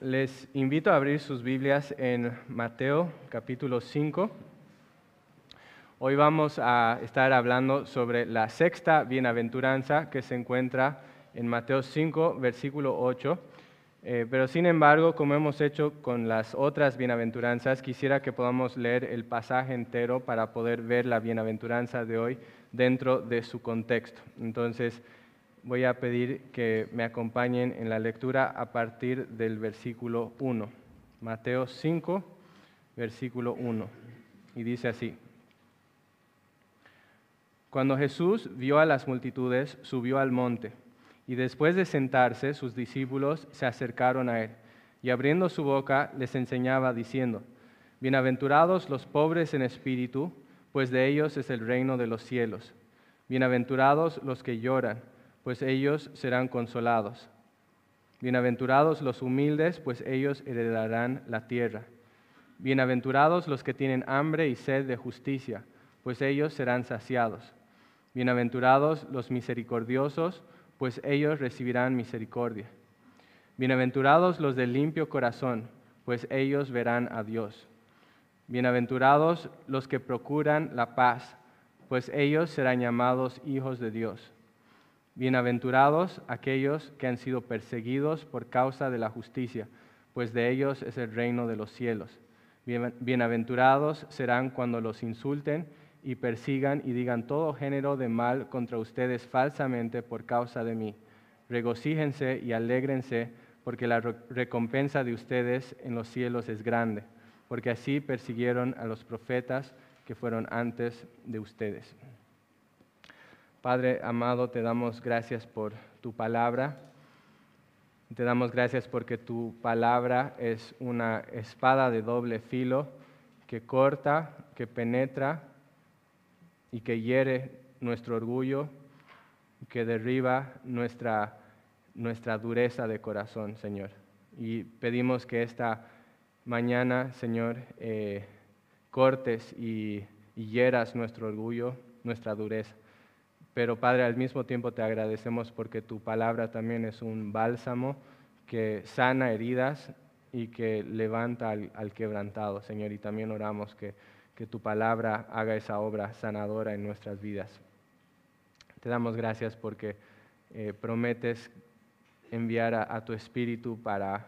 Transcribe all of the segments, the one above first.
Les invito a abrir sus Biblias en Mateo capítulo 5. Hoy vamos a estar hablando sobre la sexta bienaventuranza que se encuentra en Mateo 5, versículo 8. Eh, pero sin embargo, como hemos hecho con las otras bienaventuranzas, quisiera que podamos leer el pasaje entero para poder ver la bienaventuranza de hoy dentro de su contexto. Entonces, voy a pedir que me acompañen en la lectura a partir del versículo 1. Mateo 5, versículo 1. Y dice así. Cuando Jesús vio a las multitudes, subió al monte, y después de sentarse, sus discípulos se acercaron a él, y abriendo su boca les enseñaba diciendo, Bienaventurados los pobres en espíritu, pues de ellos es el reino de los cielos. Bienaventurados los que lloran pues ellos serán consolados. Bienaventurados los humildes, pues ellos heredarán la tierra. Bienaventurados los que tienen hambre y sed de justicia, pues ellos serán saciados. Bienaventurados los misericordiosos, pues ellos recibirán misericordia. Bienaventurados los de limpio corazón, pues ellos verán a Dios. Bienaventurados los que procuran la paz, pues ellos serán llamados hijos de Dios. Bienaventurados aquellos que han sido perseguidos por causa de la justicia, pues de ellos es el reino de los cielos. Bienaventurados serán cuando los insulten y persigan y digan todo género de mal contra ustedes falsamente por causa de mí. Regocíjense y alégrense, porque la recompensa de ustedes en los cielos es grande, porque así persiguieron a los profetas que fueron antes de ustedes. Padre amado, te damos gracias por tu palabra. Te damos gracias porque tu palabra es una espada de doble filo que corta, que penetra y que hiere nuestro orgullo, que derriba nuestra, nuestra dureza de corazón, Señor. Y pedimos que esta mañana, Señor, eh, cortes y hieras nuestro orgullo, nuestra dureza. Pero Padre, al mismo tiempo te agradecemos porque tu palabra también es un bálsamo que sana heridas y que levanta al, quebrantado, Señor. Y también oramos que, que, tu palabra haga esa obra sanadora en nuestras vidas. Te damos gracias porque eh, prometes enviar a, tu Espíritu para,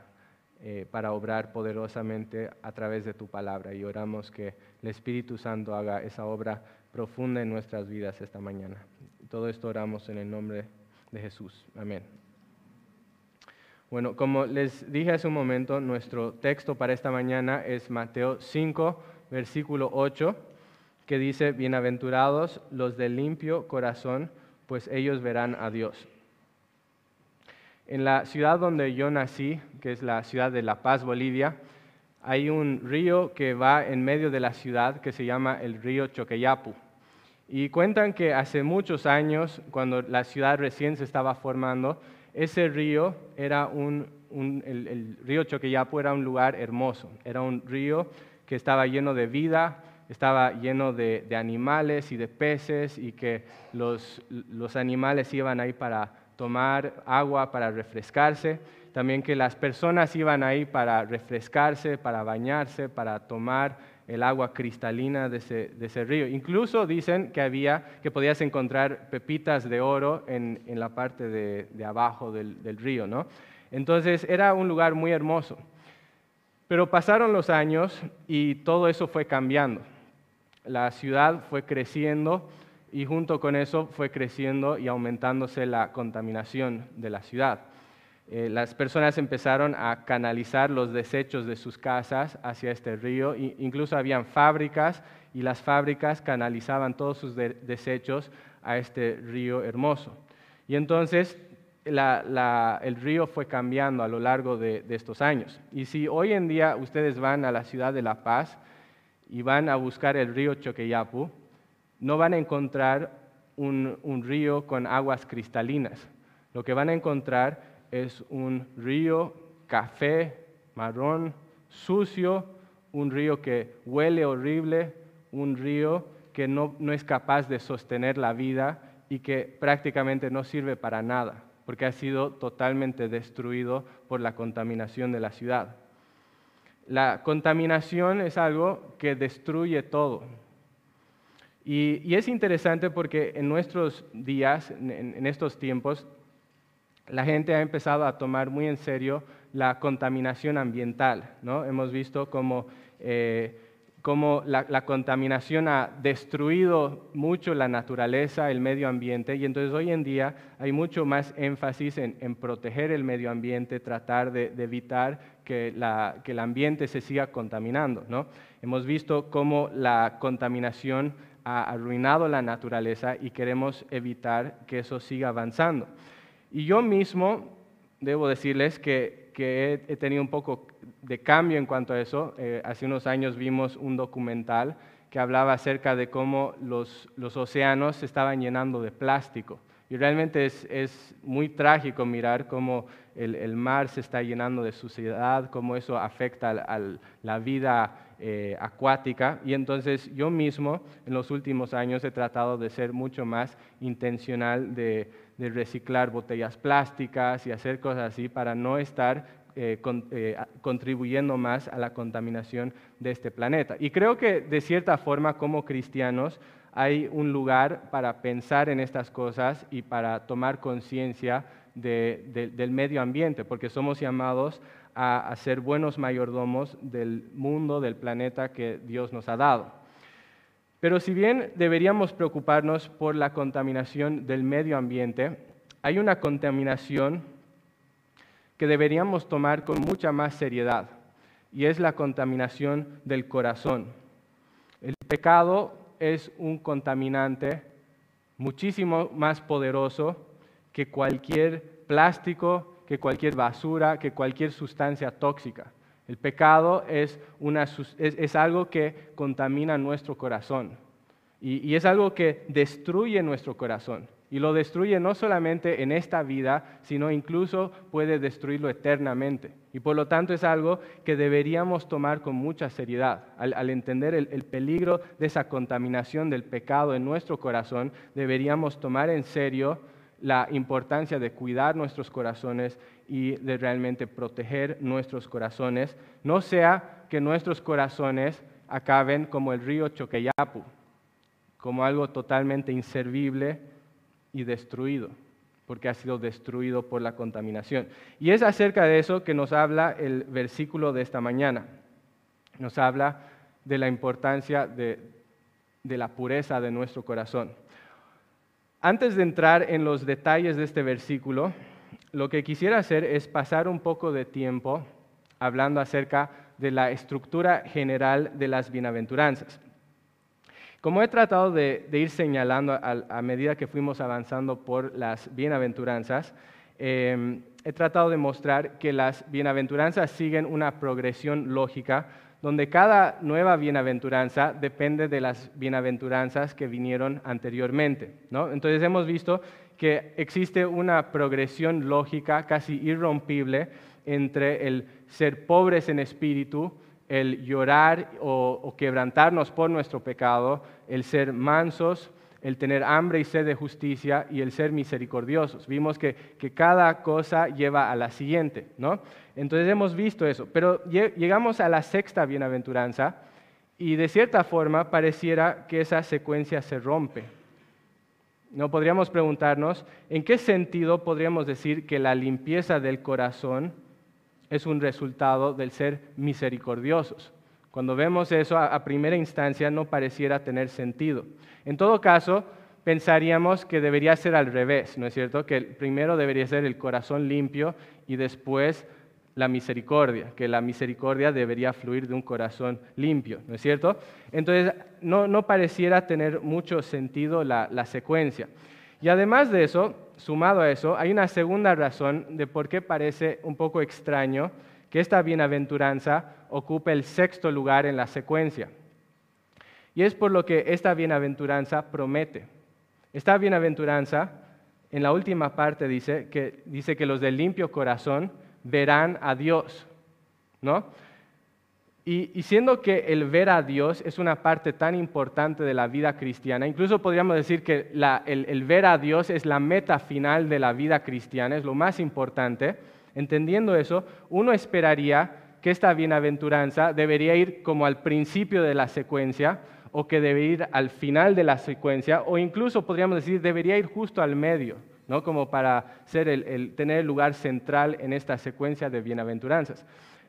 eh, para obrar poderosamente a través de tu palabra. Y oramos que el Espíritu Santo haga esa obra profunda en nuestras vidas esta mañana. Todo esto oramos en el nombre de Jesús. Amén. Bueno, como les dije hace un momento, nuestro texto para esta mañana es Mateo 5, versículo 8, que dice, Bienaventurados los de limpio corazón, pues ellos verán a Dios. En la ciudad donde yo nací, que es la ciudad de La Paz, Bolivia, hay un río que va en medio de la ciudad que se llama el río Choqueyapu. Y cuentan que hace muchos años, cuando la ciudad recién se estaba formando, ese río era un, el, río Choqueyapu era un lugar hermoso, era un río que estaba lleno de vida, estaba lleno de, animales y de peces y que los, los animales iban ahí para tomar agua, para refrescarse, también que las personas iban ahí para refrescarse, para bañarse, para tomar el agua cristalina de ese, río. Incluso dicen que había, que podías encontrar pepitas de oro en, la parte de, abajo del, del, río, ¿no? Entonces era un lugar muy hermoso. Pero pasaron los años y todo eso fue cambiando. La ciudad fue creciendo y junto con eso fue creciendo y aumentándose la contaminación de la ciudad. Eh, las personas empezaron a canalizar los desechos de sus casas hacia este río. incluso habían fábricas y las fábricas canalizaban todos sus desechos a este río hermoso. Y entonces el río fue cambiando a lo largo de, estos años. Y si hoy en día ustedes van a la ciudad de La Paz y van a buscar el río Choqueyapu, no van a encontrar un río con aguas cristalinas. Lo que van a encontrar es un río café, marrón, sucio, un río que huele horrible, un río que no, es capaz de sostener la vida y que prácticamente no sirve para nada. porque ha sido totalmente destruido por la contaminación de la ciudad. La contaminación es algo que destruye todo. Y, es interesante porque en nuestros días, en, estos tiempos, la gente ha empezado a tomar muy en serio la contaminación ambiental. ¿no? Hemos visto cómo eh, cómo la, contaminación ha destruido mucho la naturaleza, el medio ambiente, y entonces hoy en día hay mucho más énfasis en, proteger el medio ambiente, tratar de, evitar que, el ambiente se siga contaminando. ¿no? Hemos visto cómo la contaminación ha arruinado la naturaleza y queremos evitar que eso siga avanzando. Y yo mismo debo decirles que, he tenido un poco de cambio en cuanto a eso. Eh, hace unos años vimos un documental que hablaba acerca de cómo los, océanos se estaban llenando de plástico. Y realmente es, muy trágico mirar cómo el, mar se está llenando de suciedad, cómo eso afecta a, la vida eh, acuática. Y entonces yo mismo en los últimos años he tratado de ser mucho más intencional de, de reciclar botellas plásticas y hacer cosas así para no estar eh, eh, contribuyendo más a la contaminación de este planeta. Y creo que de cierta forma como cristianos hay un lugar para pensar en estas cosas y para tomar conciencia del medio ambiente, porque somos llamados a ser buenos mayordomos del mundo, del planeta que Dios nos ha dado. Pero si bien deberíamos preocuparnos por la contaminación del medio ambiente, hay una contaminación que deberíamos tomar con mucha más seriedad, y es la contaminación del corazón. El pecado es un contaminante muchísimo más poderoso que cualquier plástico, que cualquier basura, que cualquier sustancia tóxica. El pecado es, algo que contamina nuestro corazón y es algo que destruye nuestro corazón y lo destruye no solamente en esta vida, sino incluso puede destruirlo eternamente. Y por lo tanto es algo que deberíamos tomar con mucha seriedad. Al, entender el, el, peligro de esa contaminación del pecado en nuestro corazón, deberíamos tomar en serio la importancia de cuidar nuestros corazones y de realmente proteger nuestros corazones. No sea que nuestros corazones acaben como el río Choqueyapu, como algo totalmente inservible y destruido, porque ha sido destruido por la contaminación. Y es acerca de eso que nos habla el versículo de esta mañana. Nos habla de la importancia de, la pureza de nuestro corazón. Antes de entrar en los detalles de este versículo, lo que quisiera hacer es pasar un poco de tiempo hablando acerca de la estructura general de las bienaventuranzas. Como he tratado de, ir señalando a, medida que fuimos avanzando por las bienaventuranzas, em, he tratado de mostrar que las bienaventuranzas siguen una progresión lógica donde cada nueva bienaventuranza depende de las bienaventuranzas que vinieron anteriormente. Entonces hemos visto que existe una progresión lógica casi irrompible entre el ser pobres en espíritu, el llorar o, quebrantarnos por nuestro pecado, el ser mansos, el tener hambre y sed de justicia y el ser misericordiosos. Vimos que, cada cosa lleva a la siguiente, ¿no? Entonces hemos visto eso, pero llegamos a la sexta bienaventuranza y de cierta forma pareciera que esa secuencia se rompe. No podríamos preguntarnos en qué sentido podríamos decir que la limpieza del corazón es un resultado del ser misericordiosos. Cuando vemos eso a, primera instancia no pareciera tener sentido. En todo caso, pensaríamos que debería ser al revés, ¿no es cierto? Que primero debería ser el corazón limpio y después la misericordia, que la misericordia debería fluir de un corazón limpio, ¿no es cierto? Entonces, no, pareciera tener mucho sentido la secuencia. Y además de eso, sumado a eso, hay una segunda razón de por qué parece un poco extraño que esta bienaventuranza ocupe el sexto lugar en la secuencia. Y es por lo que esta bienaventuranza promete. Esta bienaventuranza, en la última parte dice que, dice que los de limpio corazón verán a Dios. ¿no? Y, siendo que el ver a Dios es una parte tan importante de la vida cristiana, incluso podríamos decir que el, ver a Dios es la meta final de la vida cristiana, es lo más importante, entendiendo eso, uno esperaría que esta bienaventuranza debería ir como al principio de la secuencia, o que debería ir al final de la secuencia, o incluso podríamos decir debería ir justo al medio, ¿no? como para tener el lugar central en esta secuencia de bienaventuranzas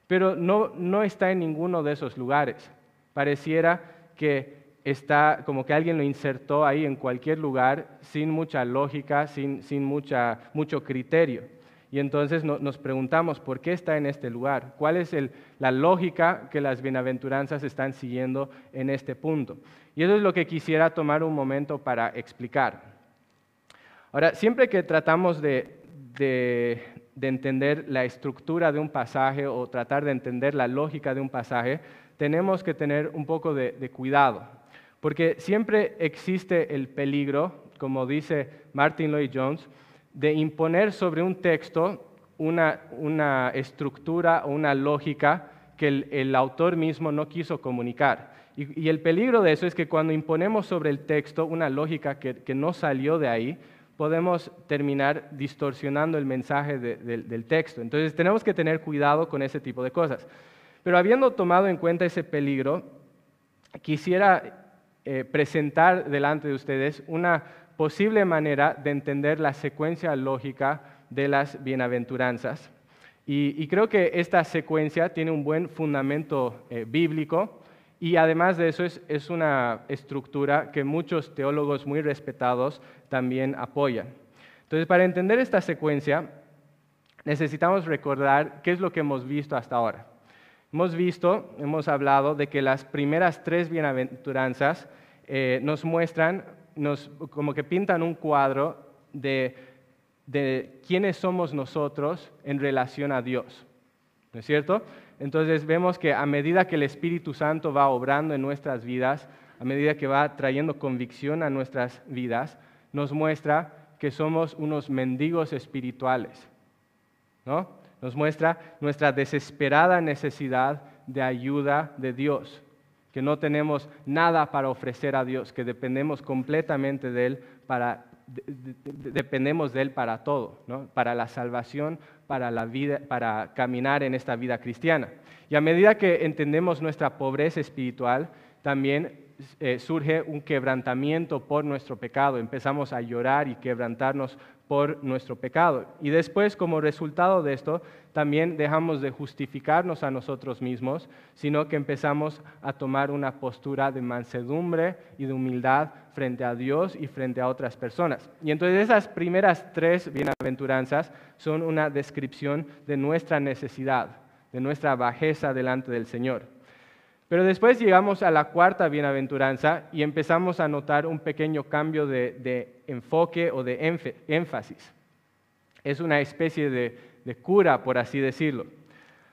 pero no, está en ninguno de esos lugares. Pareciera que está como que alguien lo insertó ahí en cualquier lugar sin mucha lógica, sin, mucho criterio. Y entonces nos preguntamos, ¿por qué está en este lugar? ¿Cuál es la lógica que las bienaventuranzas están siguiendo en este punto? Y eso es lo que quisiera tomar un momento para explicar. Ahora, siempre que tratamos de de entender la estructura de un pasaje o tratar de entender la lógica de un pasaje, tenemos que tener un poco de, cuidado, porque siempre existe el peligro, como dice Martin Lloyd Jones, de imponer sobre un texto una, estructura o una lógica que el, autor mismo no quiso comunicar. Y, el peligro de eso es que cuando imponemos sobre el texto una lógica que no salió de ahí, podemos terminar distorsionando el mensaje del texto. Entonces tenemos que tener cuidado con ese tipo de cosas. Pero habiendo tomado en cuenta ese peligro, quisiera eh, presentar delante de ustedes una posible manera de entender la secuencia lógica de las bienaventuranzas. Y, creo que esta secuencia tiene un buen fundamento eh, bíblico y además de eso es, una estructura que muchos teólogos muy respetados también apoyan. Entonces, para entender esta secuencia, necesitamos recordar qué es lo que hemos visto hasta ahora. Hemos visto, hemos hablado de que las primeras tres bienaventuranzas eh, nos muestran, como que pintan un cuadro de, de quiénes somos nosotros en relación a Dios. ¿No es cierto? Entonces vemos que a medida que el Espíritu Santo va obrando en nuestras vidas, a medida que va trayendo convicción a nuestras vidas, nos muestra que somos unos mendigos espirituales. ¿no? Nos muestra nuestra desesperada necesidad de ayuda de Dios, que no tenemos nada para ofrecer a Dios, que dependemos completamente de Él para dependemos de Él para todo, para la salvación, para, la vida, para caminar en esta vida cristiana. Y a medida que entendemos nuestra pobreza espiritual, también eh, surge un quebrantamiento por nuestro pecado. Empezamos a llorar y quebrantarnos por nuestro pecado. Y después, como resultado de esto, también dejamos de justificarnos a nosotros mismos, sino que empezamos a tomar una postura de mansedumbre y de humildad frente a Dios y frente a otras personas. Y entonces esas primeras tres bienaventuranzas son una descripción de nuestra necesidad, de nuestra bajeza delante del Señor. Pero después llegamos a la cuarta bienaventuranza y empezamos a notar un pequeño cambio de, enfoque o de énfasis. Es una especie de, cura, por así decirlo.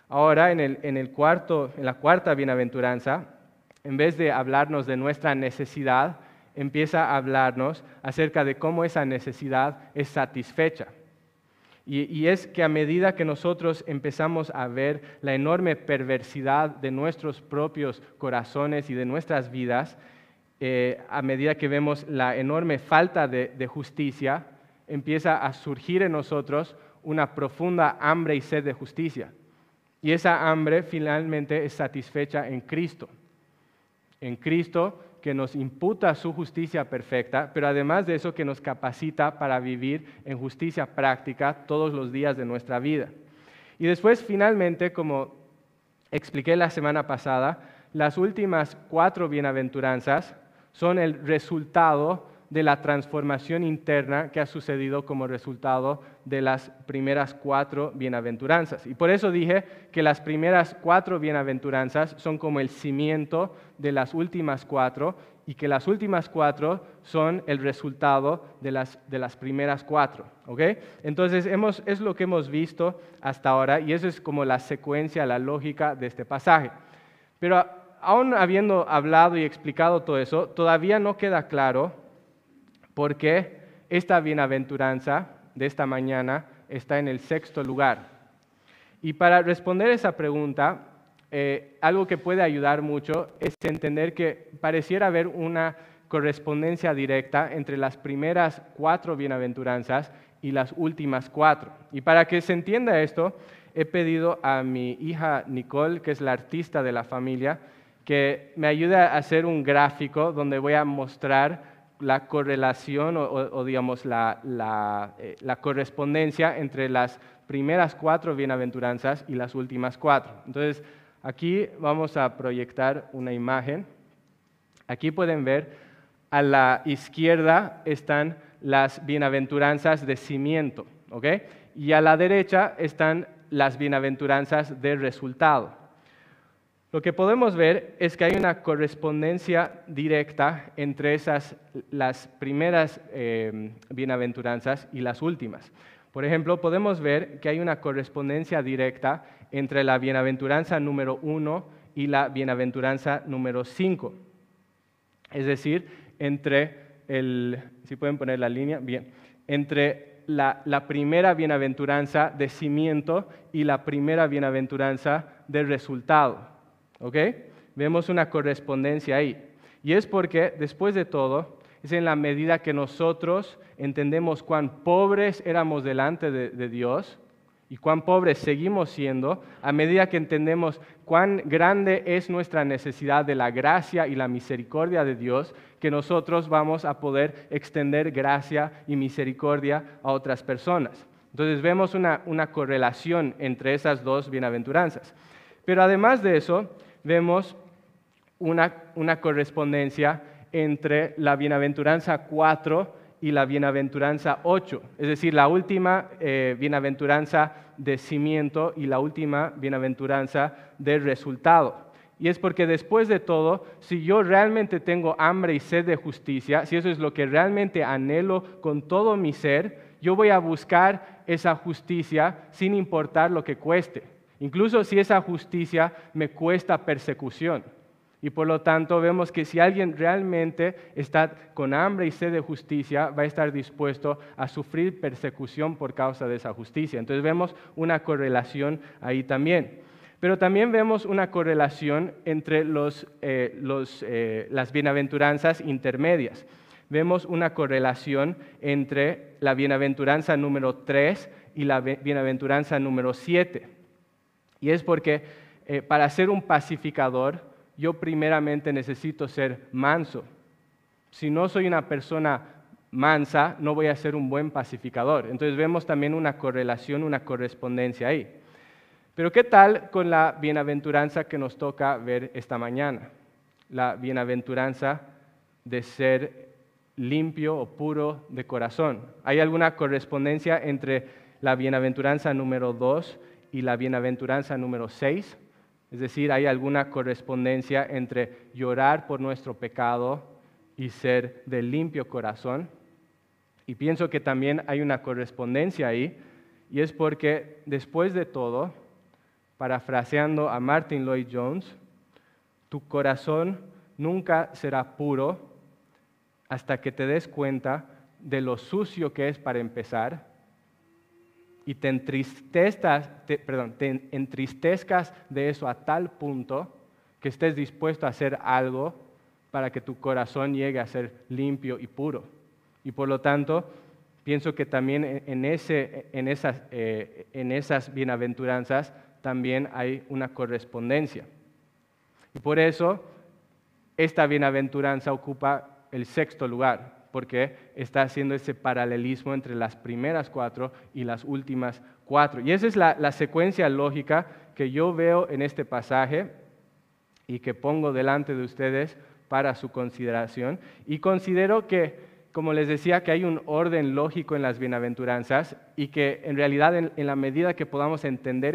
Ahora, en, el, cuarto, en la cuarta bienaventuranza, en vez de hablarnos de nuestra necesidad, empieza a hablarnos acerca de cómo esa necesidad es satisfecha. Y, es que a medida que nosotros empezamos a ver la enorme perversidad de nuestros propios corazones y de nuestras vidas, eh, a medida que vemos la enorme falta de, justicia, empieza a surgir en nosotros una profunda hambre y sed de justicia. Y esa hambre finalmente es satisfecha en Cristo. En Cristo que nos imputa su justicia perfecta, pero además de eso que nos capacita para vivir en justicia práctica todos los días de nuestra vida. Y después, finalmente, como expliqué la semana pasada, las últimas cuatro bienaventuranzas son el resultado de la transformación interna que ha sucedido como resultado de las primeras cuatro bienaventuranzas. Y por eso dije que las primeras cuatro bienaventuranzas son como el cimiento de las últimas cuatro y que las últimas cuatro son el resultado de las, de las primeras cuatro. Entonces hemos, es lo que hemos visto hasta ahora y eso es como la secuencia, la lógica de este pasaje. Pero aún habiendo hablado y explicado todo eso, todavía no queda claro porque esta bienaventuranza de esta mañana está en el sexto lugar. Y para responder esa pregunta, eh, algo que puede ayudar mucho es entender que pareciera haber una correspondencia directa entre las primeras cuatro bienaventuranzas y las últimas cuatro. Y para que se entienda esto, he pedido a mi hija Nicole, que es la artista de la familia, que me ayude a hacer un gráfico donde voy a mostrar la correlación o, digamos la, eh, la, correspondencia entre las primeras cuatro bienaventuranzas y las últimas cuatro. Entonces, aquí vamos a proyectar una imagen. Aquí pueden ver, a la izquierda están las bienaventuranzas de cimiento, ¿ok? Y a la derecha están las bienaventuranzas de resultado. Lo que podemos ver es que hay una correspondencia directa entre esas, las primeras eh, bienaventuranzas y las últimas. Por ejemplo, podemos ver que hay una correspondencia directa entre la bienaventuranza número 1 y la bienaventuranza número 5. Es decir, entre el, si pueden poner la línea, bien, entre la, la primera bienaventuranza de cimiento y la primera bienaventuranza de resultado. ¿Ok? Vemos una correspondencia ahí. Y es porque, después de todo, es en la medida que nosotros entendemos cuán pobres éramos delante de, Dios y cuán pobres seguimos siendo, a medida que entendemos cuán grande es nuestra necesidad de la gracia y la misericordia de Dios, que nosotros vamos a poder extender gracia y misericordia a otras personas. Entonces vemos una, una correlación entre esas dos bienaventuranzas. Pero además de eso, vemos una, correspondencia entre la bienaventuranza 4 y la bienaventuranza 8, es decir, la última eh, bienaventuranza de cimiento y la última bienaventuranza de resultado. Y es porque después de todo, si yo realmente tengo hambre y sed de justicia, si eso es lo que realmente anhelo con todo mi ser, yo voy a buscar esa justicia sin importar lo que cueste incluso si esa justicia me cuesta persecución. Y por lo tanto vemos que si alguien realmente está con hambre y sed de justicia, va a estar dispuesto a sufrir persecución por causa de esa justicia. Entonces vemos una correlación ahí también. Pero también vemos una correlación entre eh, eh, las bienaventuranzas intermedias. Vemos una correlación entre la bienaventuranza número 3 y la bienaventuranza número 7. Y es porque eh, para ser un pacificador, yo primeramente necesito ser manso. Si no soy una persona mansa, no voy a ser un buen pacificador. Entonces vemos también una correlación, una correspondencia ahí. Pero ¿qué tal con la bienaventuranza que nos toca ver esta mañana? La bienaventuranza de ser limpio o puro de corazón. ¿Hay alguna correspondencia entre la bienaventuranza número 2 y la bienaventuranza número 6. Es decir, hay alguna correspondencia entre llorar por nuestro pecado y ser de limpio corazón. Y pienso que también hay una correspondencia ahí, y es porque después de todo, parafraseando a Martin Lloyd Jones, tu corazón nunca será puro hasta que te des cuenta de lo sucio que es para empezar y te entristezcas, de eso a tal punto que estés dispuesto a hacer algo para que tu corazón llegue a ser limpio y puro. Y por lo tanto, pienso que también en, ese, en, esas, eh, en esas bienaventuranzas también hay una correspondencia. Y por eso, esta bienaventuranza ocupa el sexto lugar porque está haciendo ese paralelismo entre las primeras cuatro y las últimas cuatro. Y esa es la, secuencia lógica que yo veo en este pasaje y que pongo delante de ustedes para su consideración. Y considero que como les decía, que hay un orden lógico en las bienaventuranzas y que en realidad en, la medida que podamos entender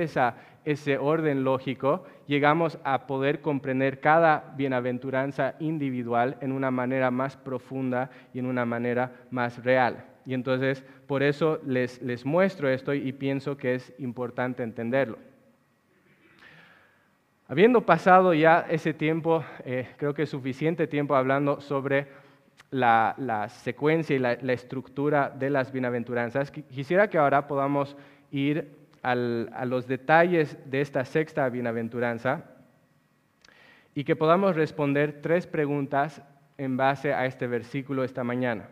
ese orden lógico, llegamos a poder comprender cada bienaventuranza individual en una manera más profunda y en una manera más real. Y entonces, por eso les, muestro esto y pienso que es importante entenderlo. Habiendo pasado ya ese tiempo, eh, creo que suficiente tiempo hablando sobre la, secuencia y la, estructura de las bienaventuranzas, quisiera que ahora podamos ir a los detalles de esta sexta bienaventuranza y que podamos responder tres preguntas en base a este versículo esta mañana.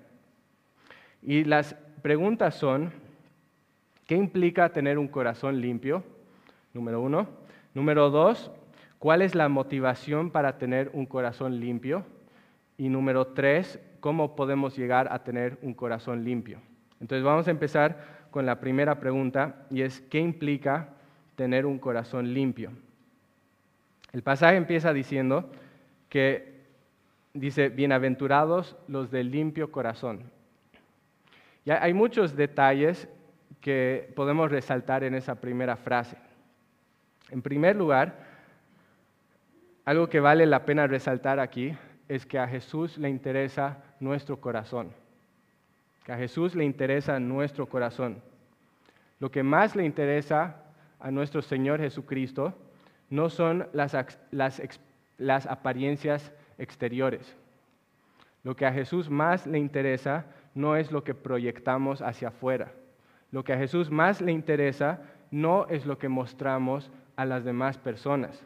Y las preguntas son, ¿qué implica tener un corazón limpio? Número uno. Número dos, ¿cuál es la motivación para tener un corazón limpio? Y número tres, ¿cómo podemos llegar a tener un corazón limpio? Entonces vamos a empezar con la primera pregunta y es, ¿qué implica tener un corazón limpio? El pasaje empieza diciendo que dice, bienaventurados los de limpio corazón. Y hay muchos detalles que podemos resaltar en esa primera frase. En primer lugar, algo que vale la pena resaltar aquí es que a Jesús le interesa nuestro corazón. Que a Jesús le interesa nuestro corazón. Lo que más le interesa a nuestro Señor Jesucristo no son las, apariencias exteriores. Lo que a Jesús más le interesa no es lo que proyectamos hacia afuera. Lo que a Jesús más le interesa no es lo que mostramos a las demás personas.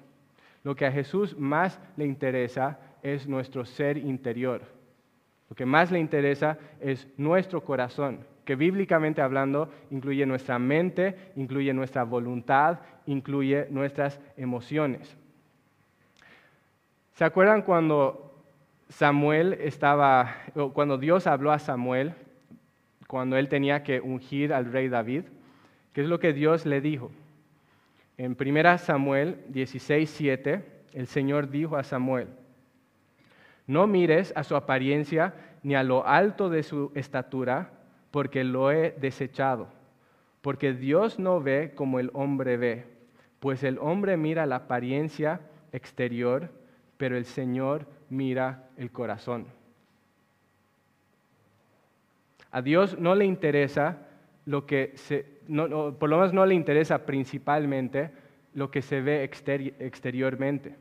Lo que a Jesús más le interesa es nuestro ser interior. Lo que más le interesa es nuestro corazón, que bíblicamente hablando incluye nuestra mente, incluye nuestra voluntad, incluye nuestras emociones. ¿Se acuerdan cuando Samuel estaba, cuando Dios habló a Samuel, cuando él tenía que ungir al rey David? ¿Qué es lo que Dios le dijo? En 1 Samuel 16, 7, el Señor dijo a Samuel, no mires a su apariencia ni a lo alto de su estatura, porque lo he desechado. Porque Dios no ve como el hombre ve, pues el hombre mira la apariencia exterior, pero el Señor mira el corazón. A Dios no le interesa lo que se, por lo menos no le interesa principalmente lo que se ve exteriormente.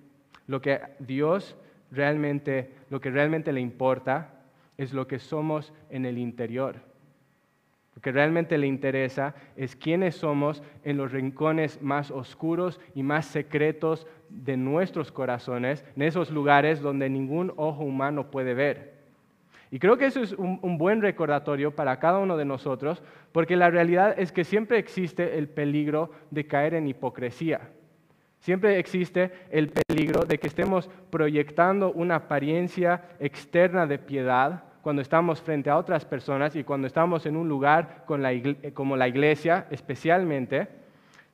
Lo que Dios realmente, lo que realmente le importa es lo que somos en el interior. Lo que realmente le interesa es quiénes somos en los rincones más oscuros y más secretos de nuestros corazones, en esos lugares donde ningún ojo humano puede ver. Y creo que eso es un, buen recordatorio para cada uno de nosotros, porque la realidad es que siempre existe el peligro de caer en hipocresía. Siempre existe el peligro de que estemos proyectando una apariencia externa de piedad cuando estamos frente a otras personas y cuando estamos en un lugar como la iglesia, especialmente,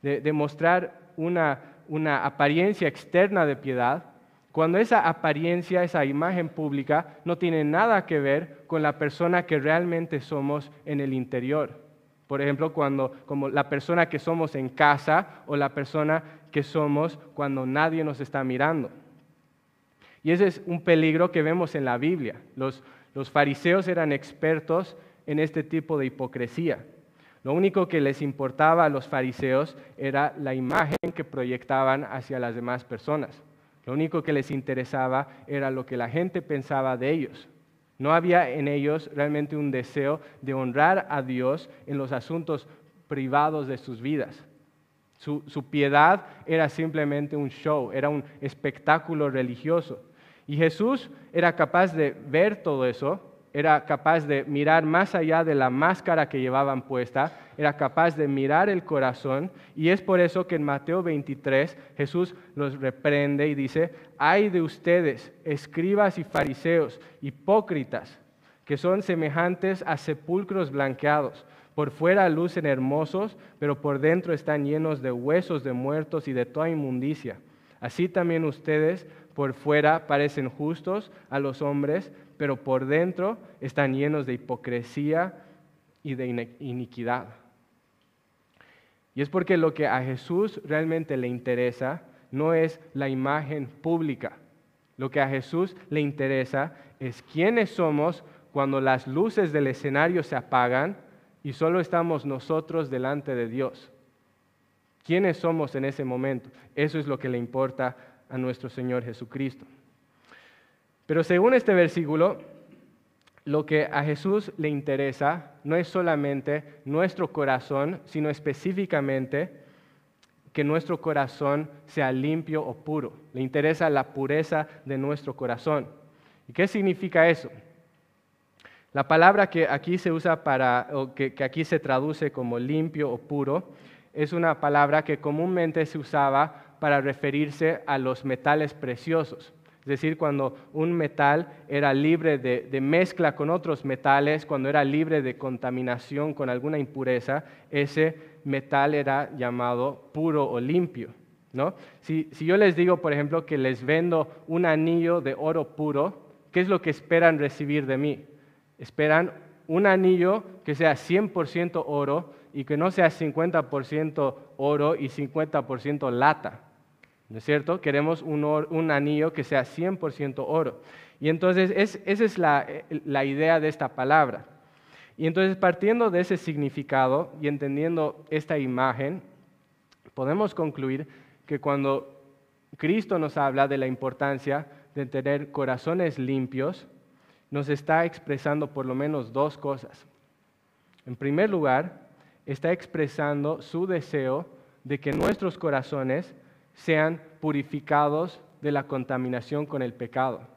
de, mostrar una, una apariencia externa de piedad, cuando esa apariencia, esa imagen pública no tiene nada que ver con la persona que realmente somos en el interior. Por ejemplo, cuando como la persona que somos en casa o la persona que somos cuando nadie nos está mirando. Y ese es un peligro que vemos en la Biblia. Los, los fariseos eran expertos en este tipo de hipocresía. Lo único que les importaba a los fariseos era la imagen que proyectaban hacia las demás personas. Lo único que les interesaba era lo que la gente pensaba de ellos. No había en ellos realmente un deseo de honrar a Dios en los asuntos privados de sus vidas. Su, piedad era simplemente un show, era un espectáculo religioso. Y Jesús era capaz de ver todo eso, era capaz de mirar más allá de la máscara que llevaban puesta, era capaz de mirar el corazón. Y es por eso que en Mateo 23 Jesús los reprende y dice, ay de ustedes, escribas y fariseos, hipócritas, que son semejantes a sepulcros blanqueados. Por fuera lucen hermosos, pero por dentro están llenos de huesos de muertos y de toda inmundicia. Así también ustedes por fuera parecen justos a los hombres, pero por dentro están llenos de hipocresía y de iniquidad. Y es porque lo que a Jesús realmente le interesa no es la imagen pública. Lo que a Jesús le interesa es quiénes somos cuando las luces del escenario se apagan y solo estamos nosotros delante de Dios. ¿Quiénes somos en ese momento? Eso es lo que le importa a nuestro Señor Jesucristo. Pero según este versículo, lo que a Jesús le interesa no es solamente nuestro corazón, sino específicamente que nuestro corazón sea limpio o puro. Le interesa la pureza de nuestro corazón. ¿Y qué significa eso? La palabra que aquí se usa para, o que, que aquí se traduce como limpio o puro, es una palabra que comúnmente se usaba para referirse a los metales preciosos. Es decir, cuando un metal era libre de, mezcla con otros metales, cuando era libre de contaminación con alguna impureza, ese metal era llamado puro o limpio. ¿no? Si, si yo les digo, por ejemplo, que les vendo un anillo de oro puro, ¿qué es lo que esperan recibir de mí? Esperan un anillo que sea 100% oro y que no sea 50% oro y 50% lata. ¿No es cierto? Queremos un, anillo que sea 100% oro. Y entonces esa es la, la idea de esta palabra. Y entonces partiendo de ese significado y entendiendo esta imagen, podemos concluir que cuando Cristo nos habla de la importancia de tener corazones limpios, nos está expresando por lo menos dos cosas. En primer lugar, está expresando su deseo de que nuestros corazones sean purificados de la contaminación con el pecado.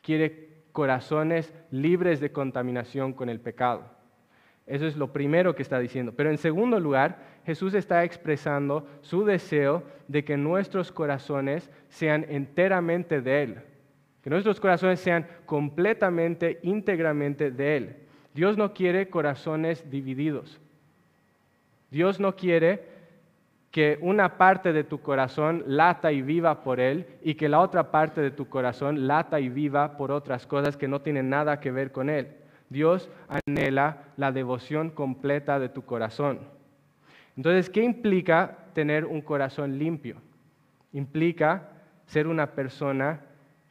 Quiere corazones libres de contaminación con el pecado. Eso es lo primero que está diciendo. Pero en segundo lugar, Jesús está expresando su deseo de que nuestros corazones sean enteramente de Él. Que nuestros corazones sean completamente, íntegramente de Él. Dios no quiere corazones divididos. Dios no quiere que una parte de tu corazón lata y viva por Él y que la otra parte de tu corazón lata y viva por otras cosas que no tienen nada que ver con Él. Dios anhela la devoción completa de tu corazón. Entonces, ¿qué implica tener un corazón limpio? Implica ser una persona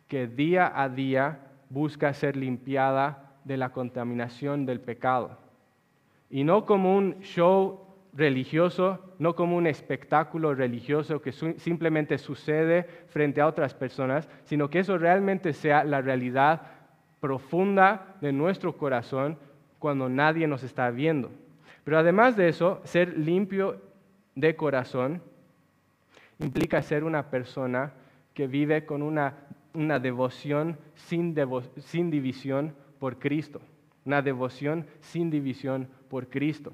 que día a día busca ser limpiada de la contaminación del pecado. Y no como un show religioso, no como un espectáculo religioso que simplemente sucede frente a otras personas, sino que eso realmente sea la realidad profunda de nuestro corazón cuando nadie nos está viendo. Pero además de eso, ser limpio de corazón implica ser una persona que vive con una, devoción sin, sin división por Cristo, una devoción sin división por Cristo.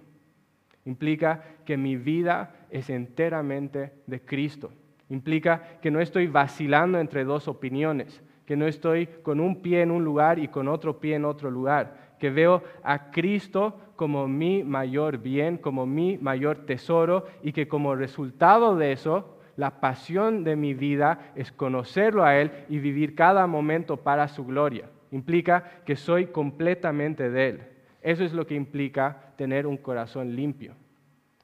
Implica que mi vida es enteramente de Cristo. Implica que no estoy vacilando entre dos opiniones, que no estoy con un pie en un lugar y con otro pie en otro lugar, que veo a Cristo como mi mayor bien, como mi mayor tesoro y que como resultado de eso, la pasión de mi vida es conocerlo a Él y vivir cada momento para su gloria. Implica que soy completamente de Él. Eso es lo que implica tener un corazón limpio.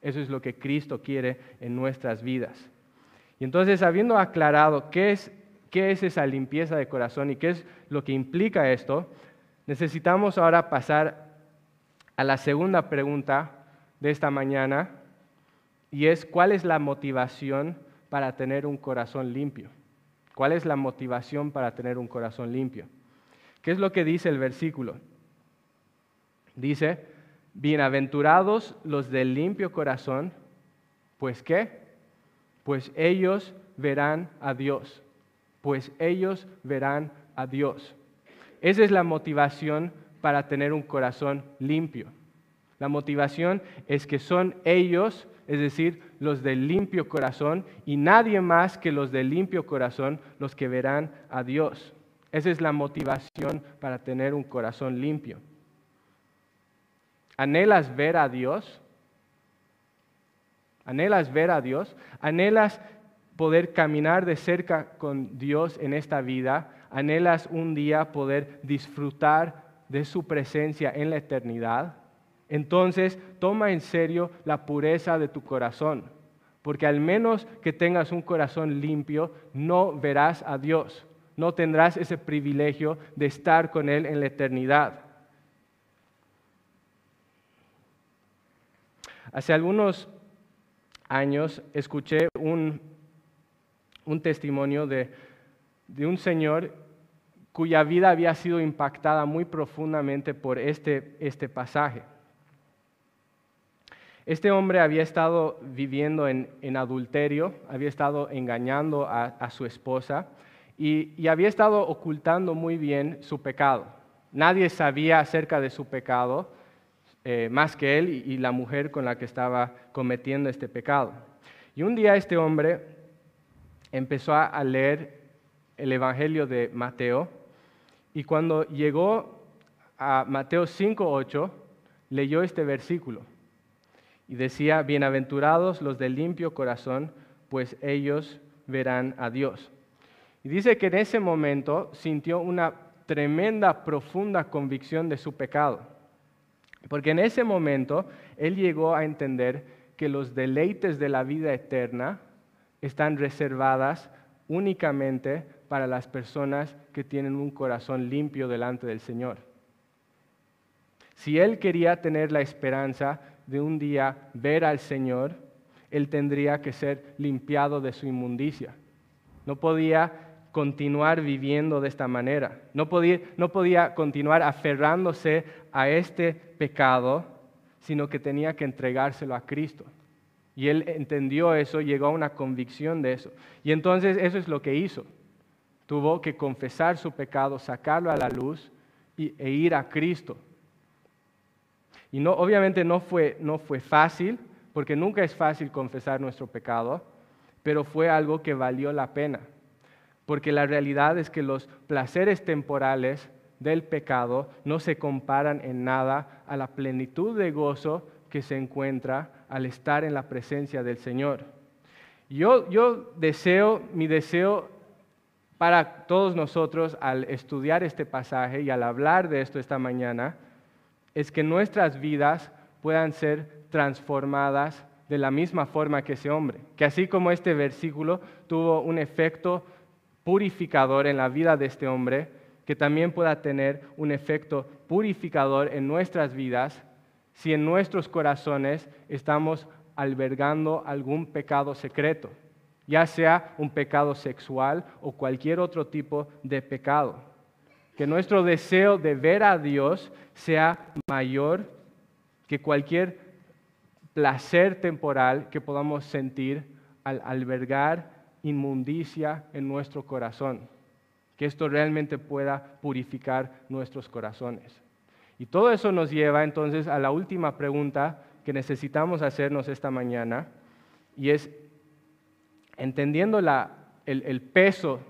Eso es lo que Cristo quiere en nuestras vidas. Y entonces, habiendo aclarado qué es, esa limpieza de corazón y qué es lo que implica esto, necesitamos ahora pasar a la segunda pregunta de esta mañana y es cuál es la motivación para tener un corazón limpio. ¿Cuál es la motivación para tener un corazón limpio? ¿Qué es lo que dice el versículo? Dice, bienaventurados los del limpio corazón, pues qué? Pues ellos verán a Dios, pues ellos verán a Dios. Esa es la motivación para tener un corazón limpio. La motivación es que son ellos, es decir, los del limpio corazón, y nadie más que los del limpio corazón los que verán a Dios. Esa es la motivación para tener un corazón limpio. ¿Anhelas ver a Dios? ¿Anhelas ver a Dios? ¿Anhelas poder caminar de cerca con Dios en esta vida? ¿Anhelas un día poder disfrutar de su presencia en la eternidad? Entonces toma en serio la pureza de tu corazón, porque al menos que tengas un corazón limpio, no verás a Dios, no tendrás ese privilegio de estar con Él en la eternidad. Hace algunos años escuché un, testimonio de, un señor cuya vida había sido impactada muy profundamente por este, este pasaje. Este hombre había estado viviendo en, adulterio, había estado engañando a, su esposa y, había estado ocultando muy bien su pecado. Nadie sabía acerca de su pecado eh, más que él y, la mujer con la que estaba cometiendo este pecado. Y un día este hombre empezó a leer el Evangelio de Mateo y cuando llegó a Mateo 5.8, leyó este versículo y decía, bienaventurados los de limpio corazón, pues ellos verán a Dios. Y dice que en ese momento sintió una tremenda, profunda convicción de su pecado. Porque en ese momento él llegó a entender que los deleites de la vida eterna están reservadas únicamente para las personas que tienen un corazón limpio delante del Señor. Si él quería tener la esperanza de un día ver al Señor, él tendría que ser limpiado de su inmundicia. No podía continuar viviendo de esta manera. No podía, no podía continuar aferrándose a este pecado, sino que tenía que entregárselo a Cristo. Y él entendió eso, llegó a una convicción de eso. Y entonces eso es lo que hizo. Tuvo que confesar su pecado, sacarlo a la luz e ir a Cristo. Y no, obviamente no fue, no fue fácil, porque nunca es fácil confesar nuestro pecado, pero fue algo que valió la pena. Porque la realidad es que los placeres temporales del pecado no se comparan en nada a la plenitud de gozo que se encuentra al estar en la presencia del Señor. Yo, yo deseo, mi deseo para todos nosotros al estudiar este pasaje y al hablar de esto esta mañana, es que nuestras vidas puedan ser transformadas de la misma forma que ese hombre. Que así como este versículo tuvo un efecto purificador en la vida de este hombre, que también pueda tener un efecto purificador en nuestras vidas si en nuestros corazones estamos albergando algún pecado secreto, ya sea un pecado sexual o cualquier otro tipo de pecado. Que nuestro deseo de ver a Dios sea mayor que cualquier placer temporal que podamos sentir al albergar inmundicia en nuestro corazón. Que esto realmente pueda purificar nuestros corazones. Y todo eso nos lleva entonces a la última pregunta que necesitamos hacernos esta mañana, y es, entendiendo el peso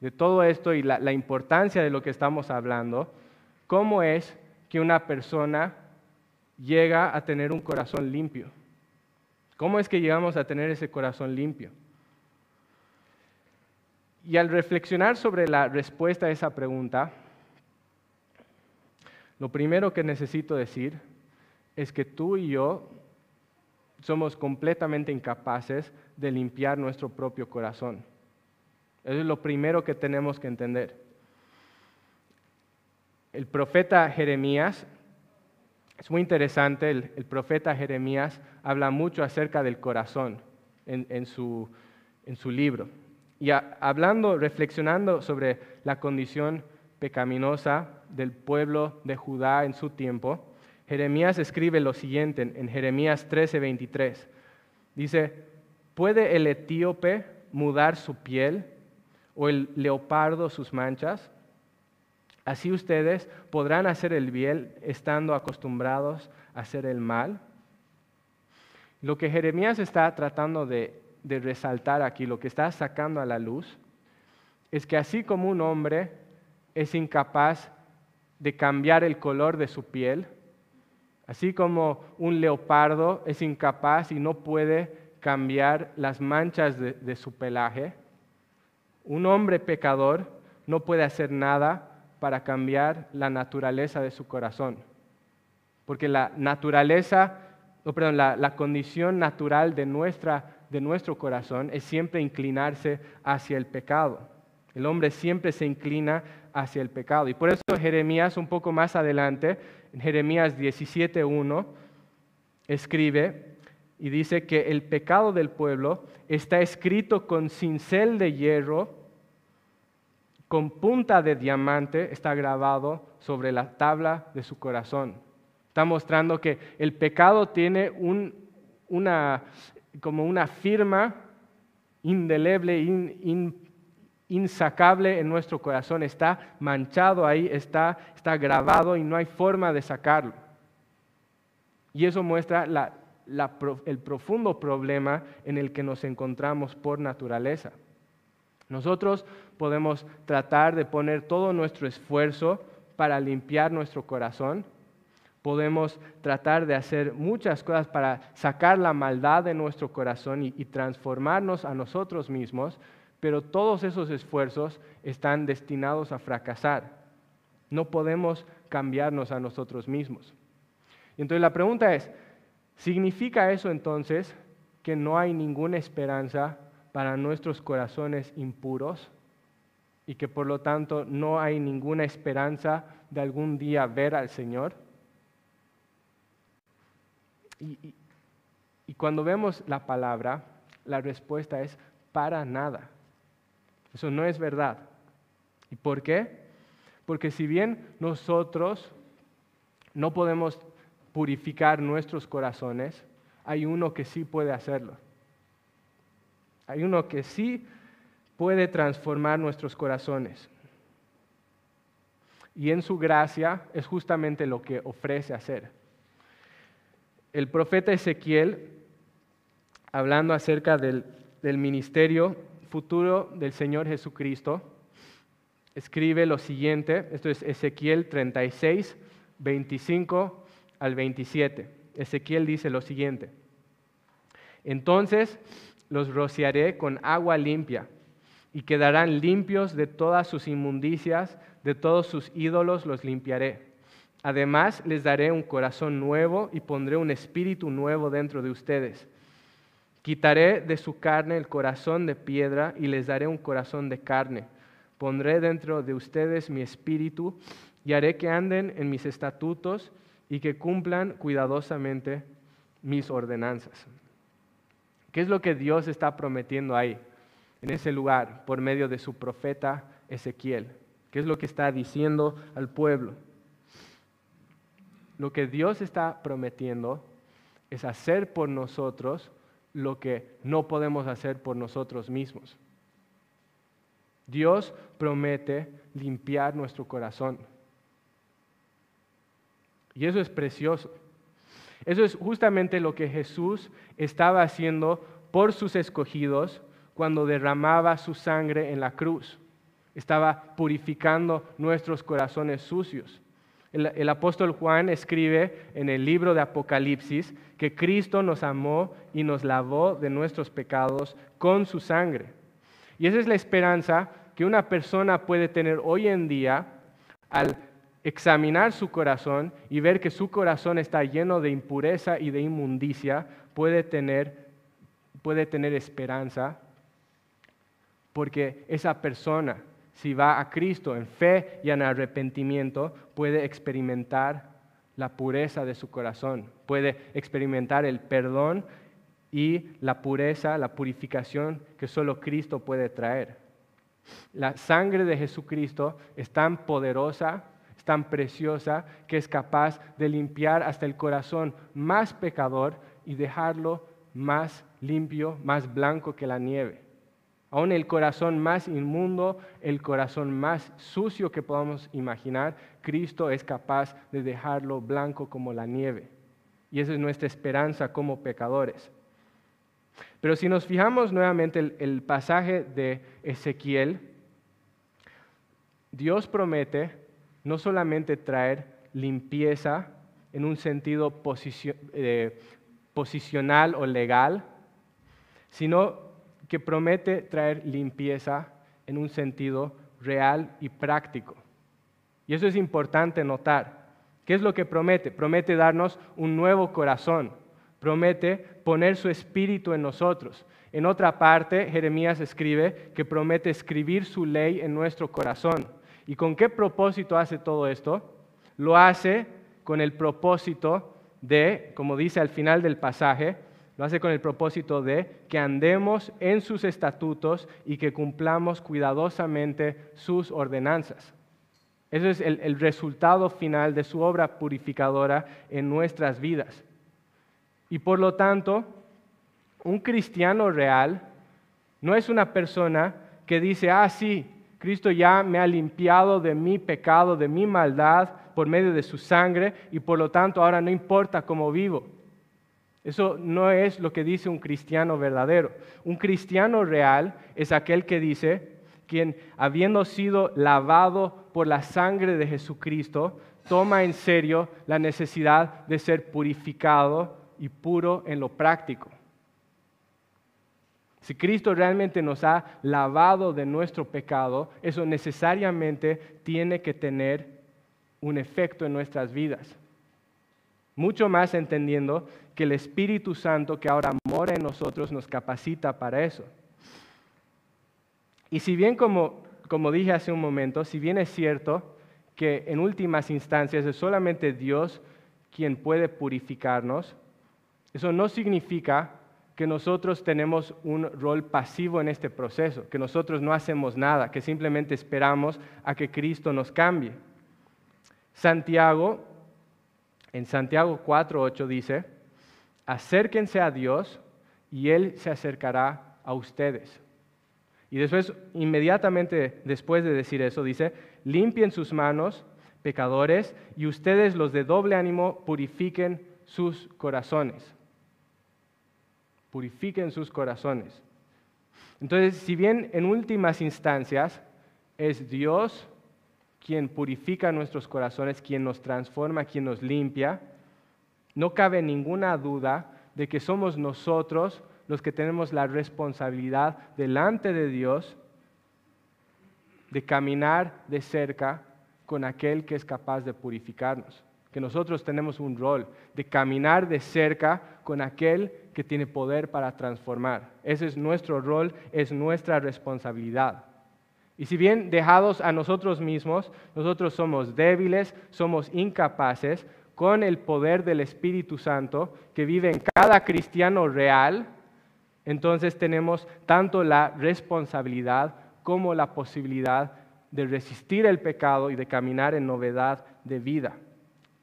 de todo esto y la, importancia de lo que estamos hablando, ¿cómo es que una persona llega a tener un corazón limpio? ¿Cómo es que llegamos a tener ese corazón limpio? Y al reflexionar sobre la respuesta a esa pregunta, lo primero que necesito decir es que tú y yo somos completamente incapaces de limpiar nuestro propio corazón. Eso es lo primero que tenemos que entender. El profeta Jeremías, es muy interesante, el, profeta Jeremías habla mucho acerca del corazón en, su, libro. Y hablando, reflexionando sobre la condición pecaminosa del pueblo de Judá en su tiempo, Jeremías escribe lo siguiente en, Jeremías 13:23. Dice, ¿puede el etíope mudar su piel o el leopardo sus manchas. Así ustedes podrán hacer el bien estando acostumbrados a hacer el mal. Lo que Jeremías está tratando de, de resaltar aquí, lo que está sacando a la luz, es que así como un hombre es incapaz de cambiar el color de su piel, así como un leopardo es incapaz y no puede cambiar las manchas de, su pelaje, un hombre pecador no puede hacer nada para cambiar la naturaleza de su corazón. Porque la naturaleza, perdón, la, condición natural de, nuestra, de nuestro corazón es siempre inclinarse hacia el pecado. El hombre siempre se inclina hacia el pecado. Y por eso Jeremías, un poco más adelante, en Jeremías 17.1, escribe y dice que el pecado del pueblo está escrito con cincel de hierro, con punta de diamante, está grabado sobre la tabla de su corazón. Está mostrando que el pecado tiene un, una, como una firma indeleble, insacable en nuestro corazón. Está manchado ahí, está, está grabado y no hay forma de sacarlo. Y eso muestra el profundo problema en el que nos encontramos por naturaleza. Nosotros podemos tratar de poner todo nuestro esfuerzo para limpiar nuestro corazón. Podemos tratar de hacer muchas cosas para sacar la maldad de nuestro corazón y, transformarnos a nosotros mismos, pero todos esos esfuerzos están destinados a fracasar. No podemos cambiarnos a nosotros mismos. Y entonces la pregunta es, ¿significa eso entonces que no hay ninguna esperanza para nuestros corazones impuros y que por lo tanto no hay ninguna esperanza de algún día ver al Señor? Y, cuando vemos la palabra, la respuesta es para nada. Eso no es verdad. ¿Y por qué? Porque si bien nosotros no podemos purificar nuestros corazones, hay uno que sí puede hacerlo. Hay uno que sí puede transformar nuestros corazones. Y en su gracia es justamente lo que ofrece hacer. El profeta Ezequiel, hablando acerca del, ministerio futuro del Señor Jesucristo, escribe lo siguiente, esto es Ezequiel 36, 25 al 27. Ezequiel dice lo siguiente, entonces los rociaré con agua limpia y quedarán limpios de todas sus inmundicias, de todos sus ídolos los limpiaré. Además les daré un corazón nuevo y pondré un espíritu nuevo dentro de ustedes. Quitaré de su carne el corazón de piedra y les daré un corazón de carne. Pondré dentro de ustedes mi espíritu y haré que anden en mis estatutos y que cumplan cuidadosamente mis ordenanzas. ¿Qué es lo que Dios está prometiendo ahí, en ese lugar, por medio de su profeta Ezequiel? ¿Qué es lo que está diciendo al pueblo? Lo que Dios está prometiendo es hacer por nosotros lo que no podemos hacer por nosotros mismos. Dios promete limpiar nuestro corazón. Y eso es precioso. Eso es justamente lo que Jesús estaba haciendo por sus escogidos cuando derramaba su sangre en la cruz. Estaba purificando nuestros corazones sucios. El, apóstol Juan escribe en el libro de Apocalipsis que Cristo nos amó y nos lavó de nuestros pecados con su sangre. Y esa es la esperanza que una persona puede tener hoy en día al examinar su corazón y ver que su corazón está lleno de impureza y de inmundicia, puede tener, puede tener esperanza, porque esa persona, si va a Cristo en fe y en arrepentimiento, puede experimentar la pureza de su corazón, puede experimentar el perdón y la pureza, la purificación que solo Cristo puede traer. La sangre de Jesucristo es tan poderosa tan preciosa que es capaz de limpiar hasta el corazón más pecador y dejarlo más limpio, más blanco que la nieve. Aún el corazón más inmundo, el corazón más sucio que podamos imaginar, Cristo es capaz de dejarlo blanco como la nieve. Y esa es nuestra esperanza como pecadores. Pero si nos fijamos nuevamente el, el pasaje de Ezequiel, Dios promete no solamente traer limpieza en un sentido eh, posicional o legal, sino que promete traer limpieza en un sentido real y práctico. Y eso es importante notar. ¿Qué es lo que promete? Promete darnos un nuevo corazón, promete poner su espíritu en nosotros. En otra parte, Jeremías escribe que promete escribir su ley en nuestro corazón. ¿Y con qué propósito hace todo esto? Lo hace con el propósito de, como dice al final del pasaje, lo hace con el propósito de que andemos en sus estatutos y que cumplamos cuidadosamente sus ordenanzas. Ese es el, resultado final de su obra purificadora en nuestras vidas. Y por lo tanto, Un cristiano real no es una persona que dice, ah, sí, Cristo ya me ha limpiado de mi pecado, de mi maldad por medio de su sangre y por lo tanto ahora no importa cómo vivo. Eso no es lo que dice un cristiano verdadero. Un cristiano real es aquel que dice, quien habiendo sido lavado por la sangre de Jesucristo, toma en serio la necesidad de ser purificado y puro en lo práctico. Si Cristo realmente nos ha lavado de nuestro pecado, eso necesariamente tiene que tener un efecto en nuestras vidas. Mucho más entendiendo que el Espíritu Santo que ahora mora en nosotros nos capacita para eso. Y si bien, como, como dije hace un momento, si bien es cierto que en últimas instancias es solamente Dios quien puede purificarnos, eso no significa que nosotros tenemos un rol pasivo en este proceso, que nosotros no hacemos nada, que simplemente esperamos a que Cristo nos cambie. Santiago, en Santiago 4.8 dice, acérquense a Dios y Él se acercará a ustedes. Y después, inmediatamente después de decir eso, dice, limpien sus manos, pecadores, y ustedes los de doble ánimo purifiquen sus corazones purifiquen sus corazones. Entonces, si bien en últimas instancias es Dios quien purifica nuestros corazones, quien nos transforma, quien nos limpia, no cabe ninguna duda de que somos nosotros los que tenemos la responsabilidad delante de Dios de caminar de cerca con aquel que es capaz de purificarnos que nosotros tenemos un rol de caminar de cerca con aquel que tiene poder para transformar. Ese es nuestro rol, es nuestra responsabilidad. Y si bien dejados a nosotros mismos, nosotros somos débiles, somos incapaces, con el poder del Espíritu Santo que vive en cada cristiano real, entonces tenemos tanto la responsabilidad como la posibilidad de resistir el pecado y de caminar en novedad de vida.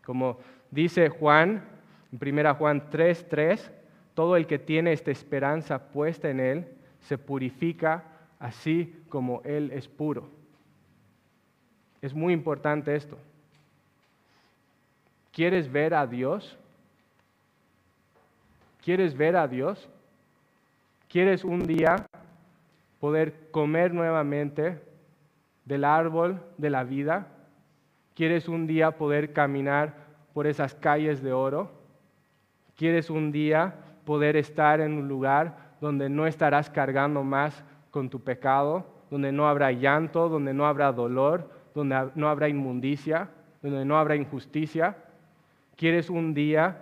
Como dice Juan, en 1 Juan 3:3, todo el que tiene esta esperanza puesta en Él se purifica así como Él es puro. Es muy importante esto. ¿Quieres ver a Dios? ¿Quieres ver a Dios? ¿Quieres un día poder comer nuevamente del árbol de la vida? ¿Quieres un día poder caminar por esas calles de oro? ¿Quieres un día poder estar en un lugar donde no estarás cargando más con tu pecado, donde no habrá llanto, donde no habrá dolor, donde no habrá inmundicia, donde no habrá injusticia? ¿Quieres un día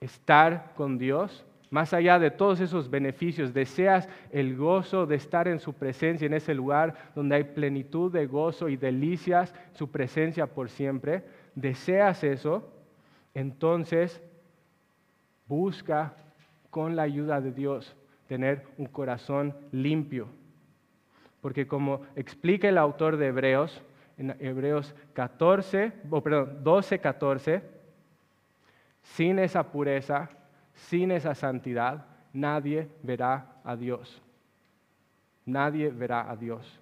estar con Dios? Más allá de todos esos beneficios, deseas el gozo de estar en su presencia, en ese lugar donde hay plenitud de gozo y delicias, su presencia por siempre. Deseas eso, entonces busca con la ayuda de Dios tener un corazón limpio. Porque como explica el autor de Hebreos, en Hebreos 14, perdón, 12, 14, sin esa pureza, sin esa santidad, nadie verá a Dios. Nadie verá a Dios.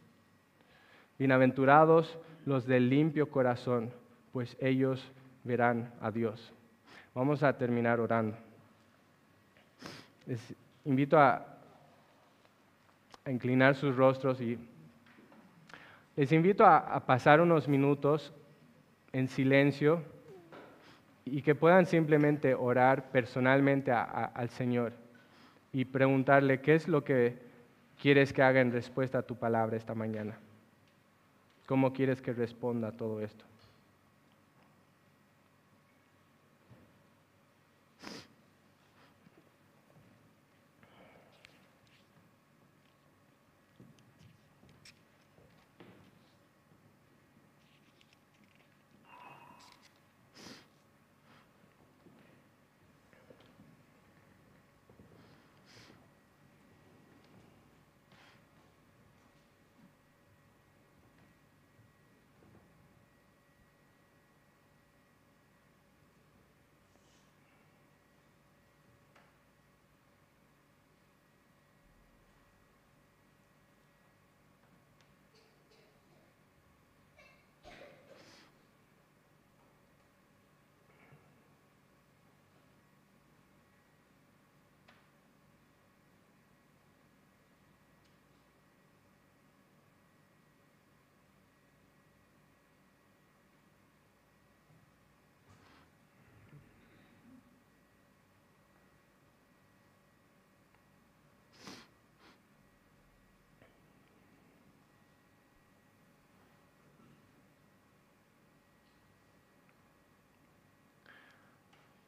Bienaventurados los del limpio corazón, pues ellos verán a Dios. Vamos a terminar orando. Les invito a, inclinar sus rostros y les invito a pasar unos minutos en silencio y que puedan simplemente orar personalmente al Señor y preguntarle qué es lo que quieres que haga en respuesta a tu palabra esta mañana. ¿Cómo quieres que responda a todo esto?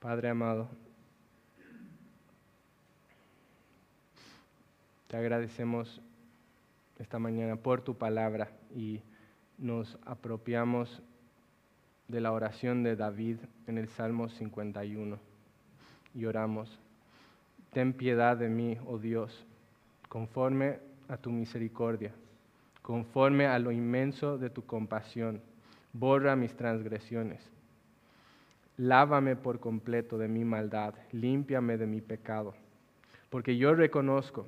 Padre amado, te agradecemos esta mañana por tu palabra y nos apropiamos de la oración de David en el Salmo 51 y oramos, ten piedad de mí, oh Dios, conforme a tu misericordia, conforme a lo inmenso de tu compasión, borra mis transgresiones. Lávame por completo de mi maldad, límpiame de mi pecado, porque yo reconozco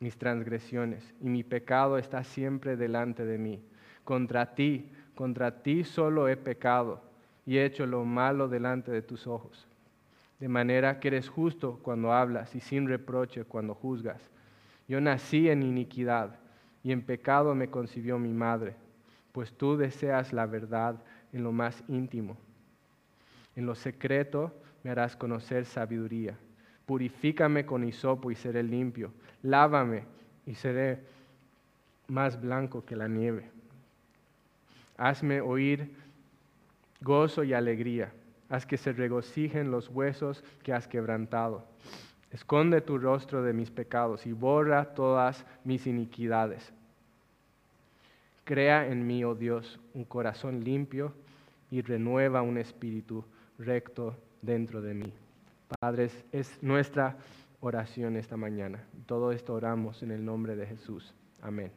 mis transgresiones y mi pecado está siempre delante de mí. Contra ti, contra ti solo he pecado y he hecho lo malo delante de tus ojos. De manera que eres justo cuando hablas y sin reproche cuando juzgas. Yo nací en iniquidad y en pecado me concibió mi madre, pues tú deseas la verdad en lo más íntimo. En lo secreto me harás conocer sabiduría. Purifícame con hisopo y seré limpio. Lávame y seré más blanco que la nieve. Hazme oír gozo y alegría. Haz que se regocijen los huesos que has quebrantado. Esconde tu rostro de mis pecados y borra todas mis iniquidades. Crea en mí, oh Dios, un corazón limpio y renueva un espíritu recto dentro de mí. Padre, es nuestra oración esta mañana. Todo esto oramos en el nombre de Jesús. Amén.